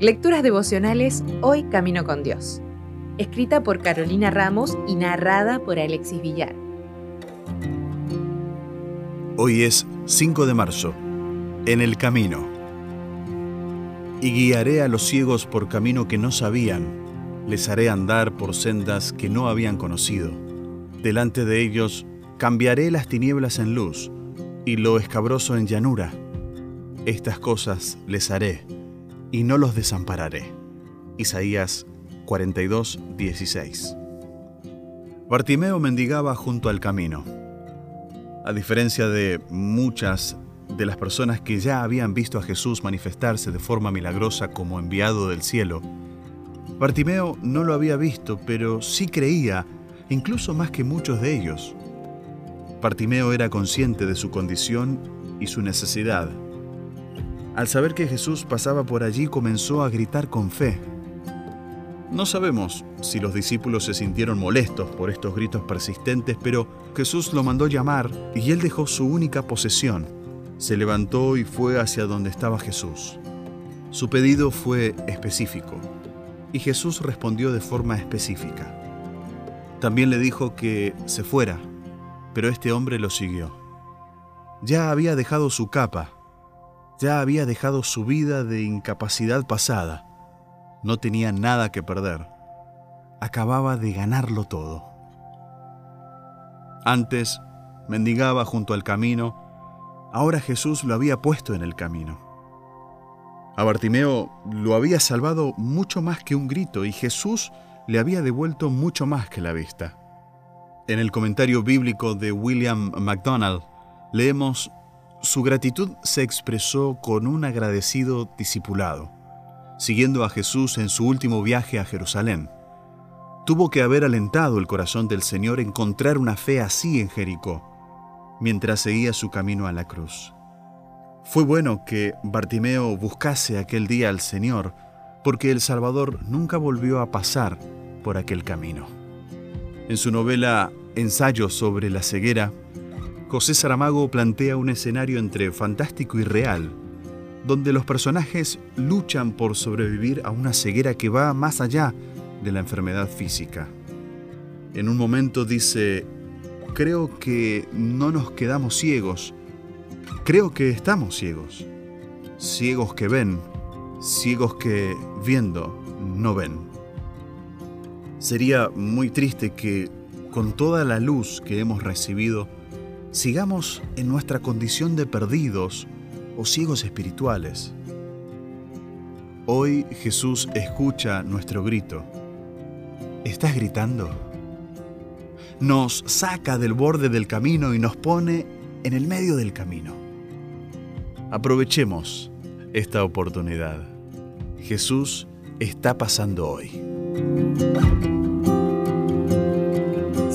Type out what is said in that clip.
Lecturas devocionales Hoy Camino con Dios. Escrita por Carolina Ramos y narrada por Alexis Villar. Hoy es 5 de marzo. En el camino. Y guiaré a los ciegos por camino que no sabían. Les haré andar por sendas que no habían conocido. Delante de ellos cambiaré las tinieblas en luz y lo escabroso en llanura. Estas cosas les haré y no los desampararé. Isaías 42, 16. Bartimeo mendigaba junto al camino. A diferencia de muchas de las personas que ya habían visto a Jesús manifestarse de forma milagrosa como enviado del cielo, Bartimeo no lo había visto, pero sí creía, incluso más que muchos de ellos. Bartimeo era consciente de su condición y su necesidad al saber que Jesús pasaba por allí, comenzó a gritar con fe. No sabemos si los discípulos se sintieron molestos por estos gritos persistentes, pero Jesús lo mandó llamar y él dejó su única posesión. Se levantó y fue hacia donde estaba Jesús. Su pedido fue específico y Jesús respondió de forma específica. También le dijo que se fuera, pero este hombre lo siguió. Ya había dejado su capa ya había dejado su vida de incapacidad pasada. No tenía nada que perder. Acababa de ganarlo todo. Antes mendigaba junto al camino, ahora Jesús lo había puesto en el camino. A Bartimeo lo había salvado mucho más que un grito y Jesús le había devuelto mucho más que la vista. En el comentario bíblico de William MacDonald leemos su gratitud se expresó con un agradecido discipulado, siguiendo a Jesús en su último viaje a Jerusalén. Tuvo que haber alentado el corazón del Señor encontrar una fe así en Jericó, mientras seguía su camino a la cruz. Fue bueno que Bartimeo buscase aquel día al Señor, porque el Salvador nunca volvió a pasar por aquel camino. En su novela Ensayo sobre la ceguera, José Saramago plantea un escenario entre fantástico y real, donde los personajes luchan por sobrevivir a una ceguera que va más allá de la enfermedad física. En un momento dice, creo que no nos quedamos ciegos, creo que estamos ciegos, ciegos que ven, ciegos que viendo no ven. Sería muy triste que con toda la luz que hemos recibido, sigamos en nuestra condición de perdidos o ciegos espirituales. Hoy Jesús escucha nuestro grito. ¿Estás gritando? Nos saca del borde del camino y nos pone en el medio del camino. Aprovechemos esta oportunidad. Jesús está pasando hoy.